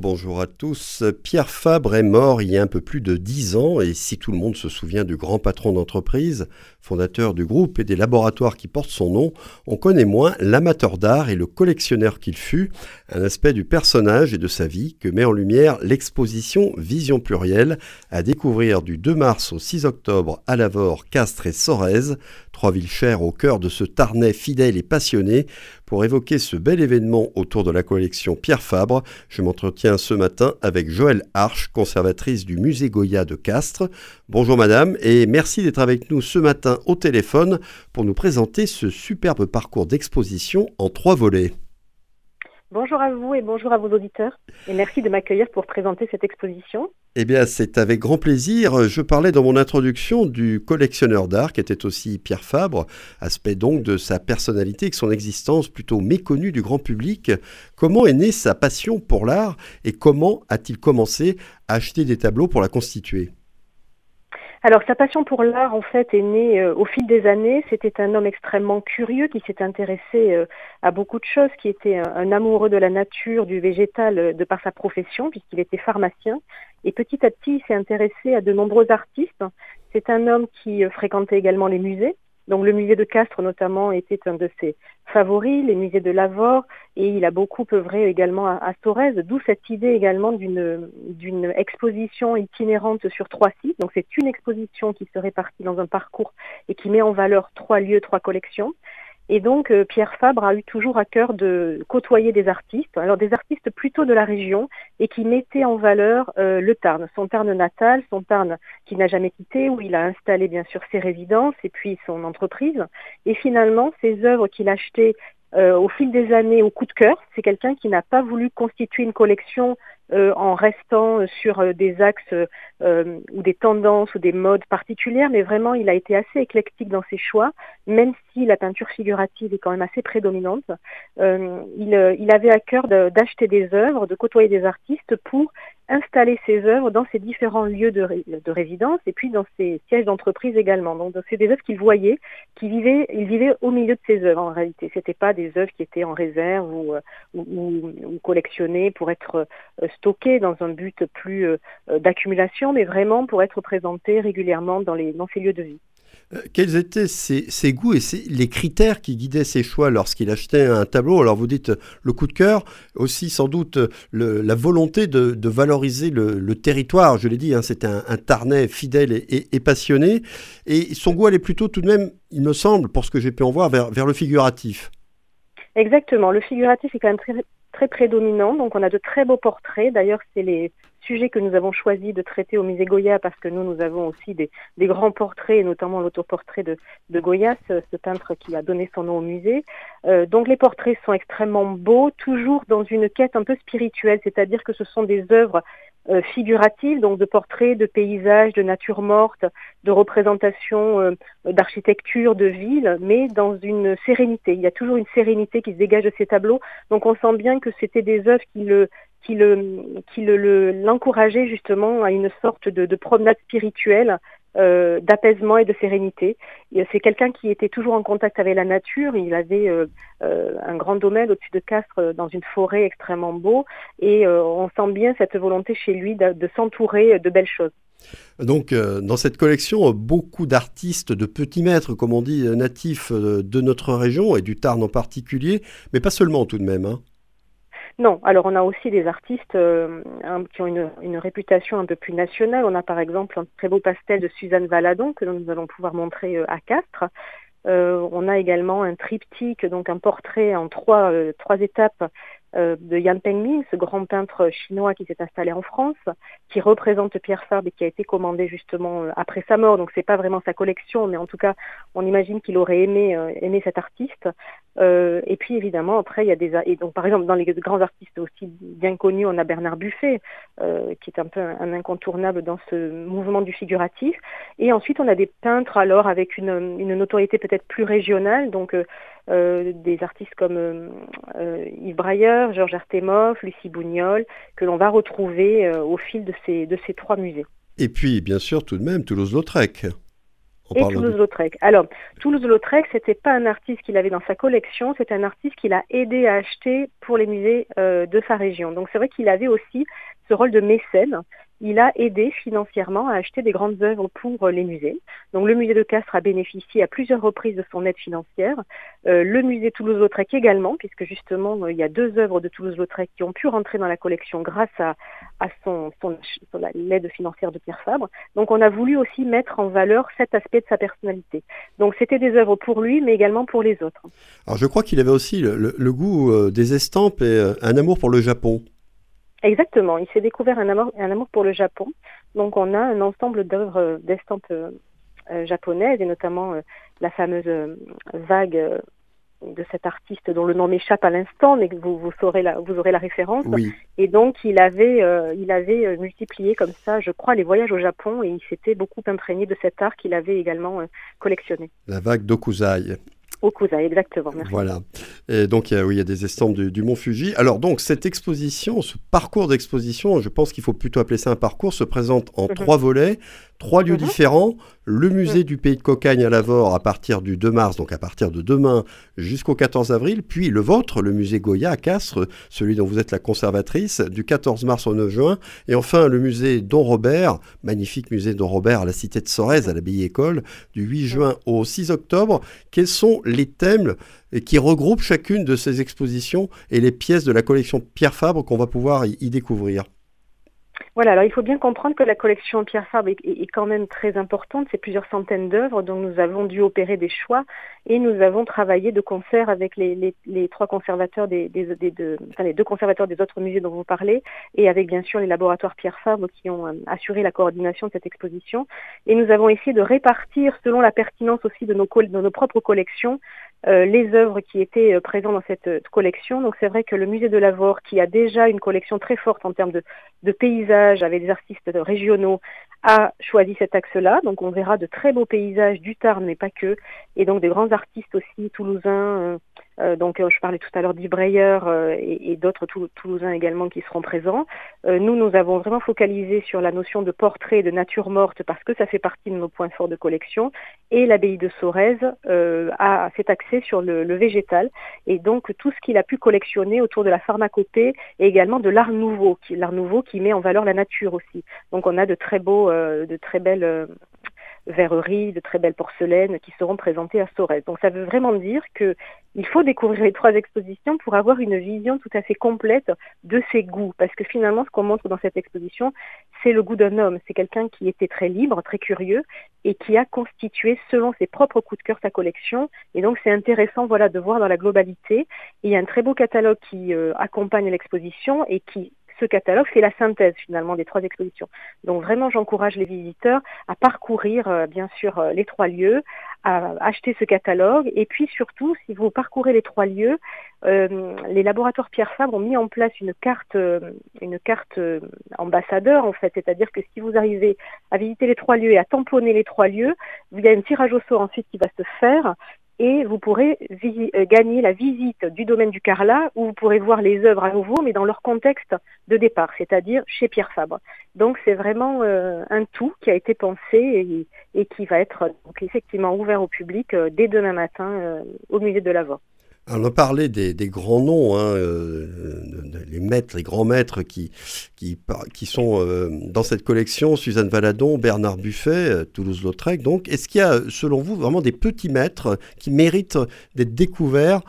Bonjour à tous. Pierre Fabre est mort il y a un peu plus de dix ans et si tout le monde se souvient du grand patron d'entreprise, fondateur du groupe et des laboratoires qui portent son nom, on connaît moins l'amateur d'art et le collectionneur qu'il fut, un aspect du personnage et de sa vie que met en lumière l'exposition Vision plurielle à découvrir du 2 mars au 6 octobre à Lavore, Castres et Sorèze, trois villes chères au cœur de ce Tarnais fidèle et passionné. Pour évoquer ce bel événement autour de la collection Pierre Fabre, je m'entretiens ce matin avec Joëlle Arche, conservatrice du musée Goya de Castres. Bonjour madame et merci d'être avec nous ce matin au téléphone pour nous présenter ce superbe parcours d'exposition en trois volets. Bonjour à vous et bonjour à vos auditeurs et merci de m'accueillir pour présenter cette exposition. Eh bien, c'est avec grand plaisir. Je parlais dans mon introduction du collectionneur d'art qui était aussi Pierre Fabre, aspect donc de sa personnalité et de son existence plutôt méconnue du grand public. Comment est née sa passion pour l'art et comment a-t-il commencé à acheter des tableaux pour la constituer? Alors sa passion pour l'art en fait est née euh, au fil des années. C'était un homme extrêmement curieux qui s'est intéressé euh, à beaucoup de choses, qui était un, amoureux de la nature, du végétal euh, de par sa profession puisqu'il était pharmacien. Et petit à petit, il s'est intéressé à de nombreux artistes. C'est un homme qui fréquentait également les musées. Donc le musée de Castres notamment était un de ses favoris, les musées de Lavore, et il a beaucoup œuvré également à, à d'où cette idée également d'une d'une exposition itinérante sur trois sites. Donc c'est une exposition qui se répartit dans un parcours et qui met en valeur trois lieux, trois collections. Et donc, euh, Pierre Fabre a eu toujours à cœur de côtoyer des artistes, alors des artistes plutôt de la région, et qui mettaient en valeur euh, le Tarn, son Tarn natal, son Tarn qui n'a jamais quitté, où il a installé bien sûr ses résidences et puis son entreprise. Et finalement, ces œuvres qu'il achetait euh, au fil des années au coup de cœur. C'est quelqu'un qui n'a pas voulu constituer une collection euh, en restant sur euh, des axes ou des tendances ou des modes particulières, mais vraiment il a été assez éclectique dans ses choix, même si la peinture figurative est quand même assez prédominante. il, il avait à cœur d'acheter des œuvres, de côtoyer des artistes pour installer ses œuvres dans ses différents lieux de, de résidence et puis dans ses sièges d'entreprise également. Donc c'est des œuvres qu'il voyait, qui vivait, il vivait au milieu de ses œuvres en réalité. C'était pas des œuvres qui étaient en réserve ou, euh, ou, ou, collectionnées pour être euh, stockées dans un but plus euh, d'accumulation, mais vraiment pour être présentées régulièrement dans, les, dans ces lieux de vie. Euh, quels étaient ses, goûts et les critères qui guidaient ses choix lorsqu'il achetait un tableau? Alors vous dites le coup de cœur, aussi sans doute la volonté de, valoriser le, territoire. Je l'ai dit, hein, c'était un, Tarnais fidèle et, passionné. Et son goût allait plutôt tout de même, il me semble, pour ce que j'ai pu en voir, vers, vers le figuratif. Exactement, le figuratif est quand même très, très prédominant. Donc on a de très beaux portraits. D'ailleurs, c'est les sujet que nous avons choisi de traiter au musée Goya parce que nous, nous avons aussi des, grands portraits, notamment l'autoportrait de, de Goya, ce, peintre qui a donné son nom au musée. Euh, donc les portraits sont extrêmement beaux, toujours dans une quête un peu spirituelle, c'est-à-dire que ce sont des œuvres euh, figuratives, donc de portraits, de paysages, de nature morte, de représentations euh, d'architecture, de ville, mais dans une sérénité. Il y a toujours une sérénité qui se dégage de ces tableaux. Donc on sent bien que c'était des œuvres qui le qui le qui le justement à une sorte de promenade spirituelle euh, d'apaisement et de sérénité. C'est quelqu'un qui était toujours en contact avec la nature. Il avait euh, euh, un grand domaine au-dessus de Castres dans une forêt extrêmement beau et on sent bien cette volonté chez lui de, s'entourer de belles choses. Donc, dans cette collection, beaucoup d'artistes de petits maîtres, comme on dit, natifs de notre région et du Tarn en particulier, mais pas seulement tout de même. Hein. Non, alors on a aussi des artistes euh, qui ont une, réputation un peu plus nationale. On a par exemple un très beau pastel de Suzanne Valadon que nous allons pouvoir montrer euh, à Castres. Euh, on a également un triptyque, donc un portrait en trois, étapes de Yan Pengming, ce grand peintre chinois qui s'est installé en France, qui représente Pierre Fabre et qui a été commandé justement après sa mort. Donc c'est pas vraiment sa collection, mais en tout cas, on imagine qu'il aurait aimé aimé cet artiste. Euh, et puis évidemment, après il y a des et donc par exemple dans les grands artistes aussi bien connus, on a Bernard Buffet, qui est un peu un, incontournable dans ce mouvement du figuratif. Et ensuite on a des peintres alors avec une, une notoriété peut-être plus régionale, donc euh, des artistes comme euh, euh, Yves Brailleur, Georges Artemoff, Lucie Bougnol, que l'on va retrouver au fil de ces, de ces trois musées. Et puis, bien sûr, tout de même, Toulouse-Lautrec et Toulouse-Lautrec. Alors, Toulouse-Lautrec, c'était pas un artiste qu'il avait dans sa collection, c'est un artiste qu'il a aidé à acheter pour les musées euh, de sa région. Donc c'est vrai qu'il avait aussi ce rôle de mécène il a aidé financièrement à acheter des grandes œuvres pour euh, les musées. Donc le musée de Castres a bénéficié à plusieurs reprises de son aide financière. Euh, le musée Toulouse-Lautrec également, puisque justement euh, il y a deux œuvres de Toulouse-Lautrec qui ont pu rentrer dans la collection grâce à, son, l'aide financière de Pierre Fabre. Donc on a voulu aussi mettre en valeur cet aspect de sa personnalité. Donc c'était des œuvres pour lui, mais également pour les autres. Alors je crois qu'il avait aussi le goût des estampes et un amour pour le Japon. Exactement, il s'est découvert un amour, un amour pour le Japon. Donc on a un ensemble d'œuvres euh, d'estampes euh, euh, japonaises et notamment la fameuse vague de cet artiste dont le nom m'échappe à l'instant, mais que vous, vous, saurez la, vous aurez la référence. Et donc il avait, il avait multiplié comme ça, je crois, les voyages au Japon et il s'était beaucoup imprégné de cet art qu'il avait également collectionné. La vague d'Okuzai. Okusa, exactement. Merci. Voilà. Et donc, il y a, oui, il y a des estampes du, Mont Fuji. Alors, donc, cette exposition, ce parcours d'exposition, je pense qu'il faut plutôt appeler ça un parcours, se présente en mhm. trois volets. Trois lieux mhm. différents, le musée mhm. du Pays de Cocagne à Lavore à partir du 2 mars, donc à partir de demain jusqu'au 14 avril, puis le vôtre, le musée Goya à Castres, celui dont vous êtes la conservatrice, du 14 mars au 9 juin, et enfin le musée Don Robert, magnifique musée Don Robert à la cité de Sorèze, à l'abbaye école, du 8 juin au 6 octobre. Quels sont les thèmes qui regroupent chacune de ces expositions et les pièces de la collection Pierre Fabre qu'on va pouvoir y découvrir voilà, alors il faut bien comprendre que la collection Pierre Fabre est, quand même très importante, c'est plusieurs centaines d'œuvres, donc nous avons dû opérer des choix et nous avons travaillé de concert avec les, trois conservateurs des, deux conservateurs des autres musées dont vous parlez et avec bien sûr les laboratoires Pierre Fabre qui ont euh, assuré la coordination de cette exposition. Et nous avons essayé de répartir selon la pertinence aussi de nos propres collections euh, les œuvres qui étaient euh, présentes dans cette euh, collection. Donc c'est vrai que le musée de Lavore, qui a déjà une collection très forte en termes de, de paysages avec des artistes régionaux, a choisi cet axe-là. Donc on verra de très beaux paysages du Tarn, mais pas que, et donc des grands artistes aussi toulousains. Euh, donc je parlais tout à l'heure d'Ibreyer et, et d'autres toulousains également qui seront présents. nous, nous avons vraiment focalisé sur la notion de portrait de nature morte parce que ça fait partie de nos points forts de collection. Et l'abbaye de Sorèze a cet axe sur le, végétal et donc tout ce qu'il a pu collectionner autour de la pharmacopée et également de l'art nouveau, l'art nouveau qui met en valeur la nature aussi. Donc on a de très beaux, euh, de très belles euh, verreries, de très belles porcelaines qui seront présentées à Sorel. Donc ça veut vraiment dire que il faut découvrir les trois expositions pour avoir une vision tout à fait complète de ses goûts. Parce que finalement, ce qu'on montre dans cette exposition, c'est le goût d'un homme. C'est quelqu'un qui était très libre, très curieux et qui a constitué selon ses propres coups de cœur sa collection. Et donc c'est intéressant voilà, de voir dans la globalité. Il y a un très beau catalogue qui euh, accompagne l'exposition et qui ce catalogue, c'est la synthèse finalement des trois expositions. Donc vraiment, j'encourage les visiteurs à parcourir euh, bien sûr euh, les trois lieux, à acheter ce catalogue. Et puis surtout, si vous parcourez les trois lieux, euh, les laboratoires Pierre Fabre ont mis en place une carte, une carte ambassadeur en fait, c'est-à-dire que si vous arrivez à visiter les trois lieux et à tamponner les trois lieux, il y a un tirage au sort ensuite qui va se faire et vous pourrez euh, gagner la visite du domaine du Carlat où vous pourrez voir les œuvres à nouveau, mais dans leur contexte de départ, c'est-à-dire chez Pierre Fabre. Donc c'est vraiment euh, un tout qui a été pensé et, qui va être donc, effectivement ouvert au public euh, dès demain matin au musée de la Voix on a parlé des, grands noms, hein, euh, les maîtres, les grands maîtres qui, sont euh, dans cette collection, Suzanne Valadon, Bernard Buffet, euh, Toulouse-Lautrec. Donc, est-ce qu'il y a, selon vous, vraiment des petits maîtres qui méritent d'être découverts,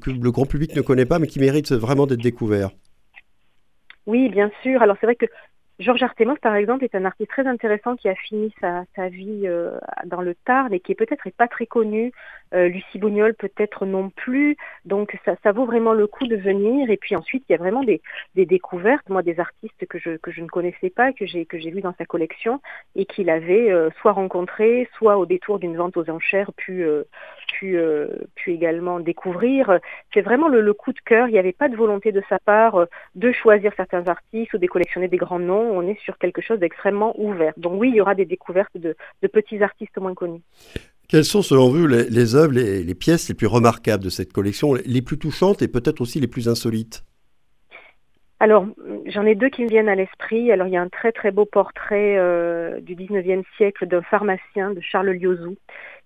que le grand public ne connaît pas, mais qui méritent vraiment d'être découverts? Oui, bien sûr. Alors c'est vrai que Georges Artemus, par exemple, est un artiste très intéressant qui a fini sa, vie euh, dans le Tarn et qui peut-être pas très connu. Euh, Lucie Bougnol peut-être non plus. Donc ça, vaut vraiment le coup de venir. Et puis ensuite, il y a vraiment des, découvertes, moi, des artistes que je, ne connaissais pas, que j'ai que j'ai vu dans sa collection et qu'il avait euh, soit rencontré, soit au détour d'une vente aux enchères pu pu, pu également découvrir. C'est vraiment le, le, coup de cœur. Il n'y avait pas de volonté de sa part de choisir certains artistes ou de collectionner des grands noms on est sur quelque chose d'extrêmement ouvert. Donc oui, il y aura des découvertes de, petits artistes moins connus. Quelles sont selon vous les, œuvres, les, les, pièces les plus remarquables de cette collection, les plus touchantes et peut-être aussi les plus insolites? Alors, j'en ai deux qui me viennent à l'esprit. Alors, il y a un très très beau portrait euh, du 19e siècle d'un pharmacien, de Charles Liozou,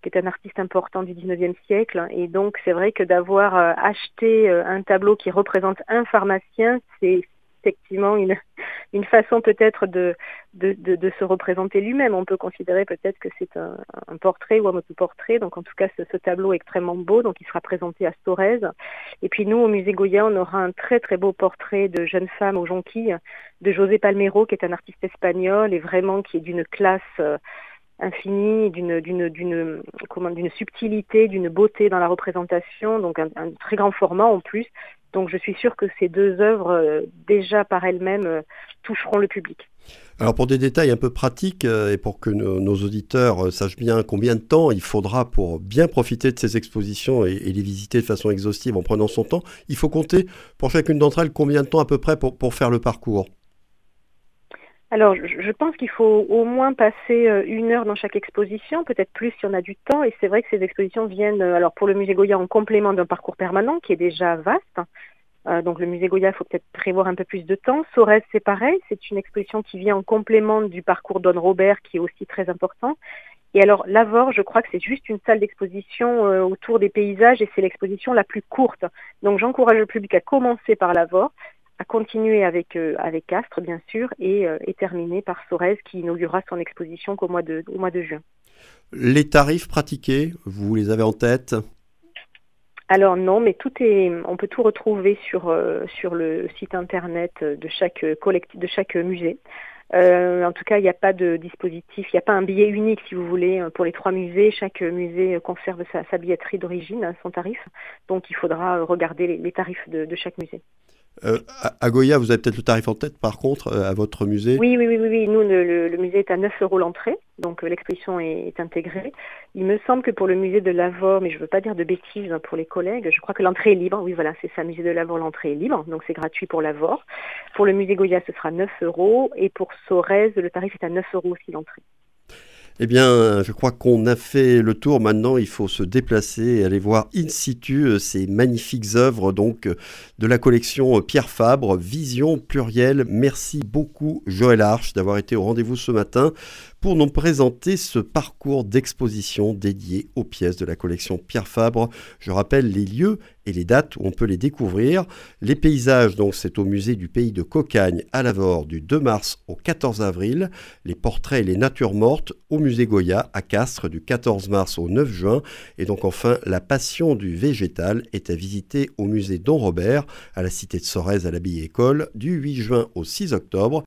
qui est un artiste important du 19e siècle. Et donc, c'est vrai que d'avoir euh, acheté euh, un tableau qui représente un pharmacien, c'est effectivement une, une façon peut-être de, de, de, se représenter lui-même. On peut considérer peut-être que c'est un, un, portrait ou un autoportrait. Donc en tout cas, ce, tableau est extrêmement beau. Donc il sera présenté à Storez. Et puis nous, au musée Goya, on aura un très très beau portrait de jeune femme aux jonquilles de José Palmero, qui est un artiste espagnol et vraiment qui est d'une classe euh, infinie, d'une subtilité, d'une beauté dans la représentation, donc un, très grand format en plus. Donc je suis sûre que ces deux œuvres, euh, déjà par elles-mêmes, euh, toucheront le public. Alors pour des détails un peu pratiques euh, et pour que nos, auditeurs sachent bien combien de temps il faudra pour bien profiter de ces expositions et, les visiter de façon exhaustive en prenant son temps, il faut compter pour chacune d'entre elles combien de temps à peu près pour, pour faire le parcours? Alors, je pense qu'il faut au moins passer euh, une heure dans chaque exposition, peut-être plus si on a du temps. Et c'est vrai que ces expositions viennent, euh, alors pour le musée Goya, en complément d'un parcours permanent qui est déjà vaste. Euh, donc le musée Goya, il faut peut-être prévoir un peu plus de temps. Sorès, c'est pareil, c'est une exposition qui vient en complément du parcours Don Robert, qui est aussi très important. Et alors, Lavore, je crois que c'est juste une salle d'exposition autour des paysages et c'est l'exposition la plus courte. Donc, j'encourage le public à commencer par Lavore, à continuer avec, euh, avec Castres, bien sûr, et, euh, et terminer par Sorez, qui inaugurera son exposition qu'au mois de, au mois de juin. Les tarifs pratiqués, vous les avez en tête? Alors non, mais tout est, on peut tout retrouver sur euh, sur le site internet de chaque collectif, de chaque musée. Euh, en tout cas, il n'y a pas de dispositif, il n'y a pas un billet unique, si vous voulez, pour les trois musées. Chaque musée conserve sa, sa billetterie d'origine, hein, son tarif. Donc, il faudra regarder les, les tarifs de, de chaque musée. Euh, à Goya, vous avez peut-être le tarif en tête, par contre, euh, à votre musée Oui, oui, oui, oui. Nous, le, musée est à 9 euros l'entrée, donc euh, l'exposition est, intégrée. Il me semble que pour le musée de Lavore, mais je ne veux pas dire de bêtises hein, pour les collègues, je crois que l'entrée est libre. Oui, voilà, c'est ça, musée de Lavore, l'entrée est libre, donc c'est gratuit pour Lavore. Pour le musée Goya, ce sera 9 euros, et pour Sorez, le tarif est à 9 euros aussi l'entrée. Eh bien, je crois qu'on a fait le tour. Maintenant, il faut se déplacer et aller voir in situ euh, ces magnifiques œuvres donc euh, de la collection euh, Pierre Fabre, Vision plurielle. Merci beaucoup, Joël Arche, d'avoir été au rendez-vous ce matin pour nous présenter ce parcours d'exposition dédié aux pièces de la collection Pierre Fabre. Je rappelle les lieux et les dates où on peut les découvrir. Les paysages, donc c'est au musée du pays de Cocagne à Lavore du 2 mars au 14 avril. Les portraits et les natures mortes au musée Goya à Castres du 14 mars au 9 juin. Et donc enfin, la passion du végétal est à visiter au musée Don Robert à la cité de Sorèze à l'abbaye école du 8 juin au 6 octobre.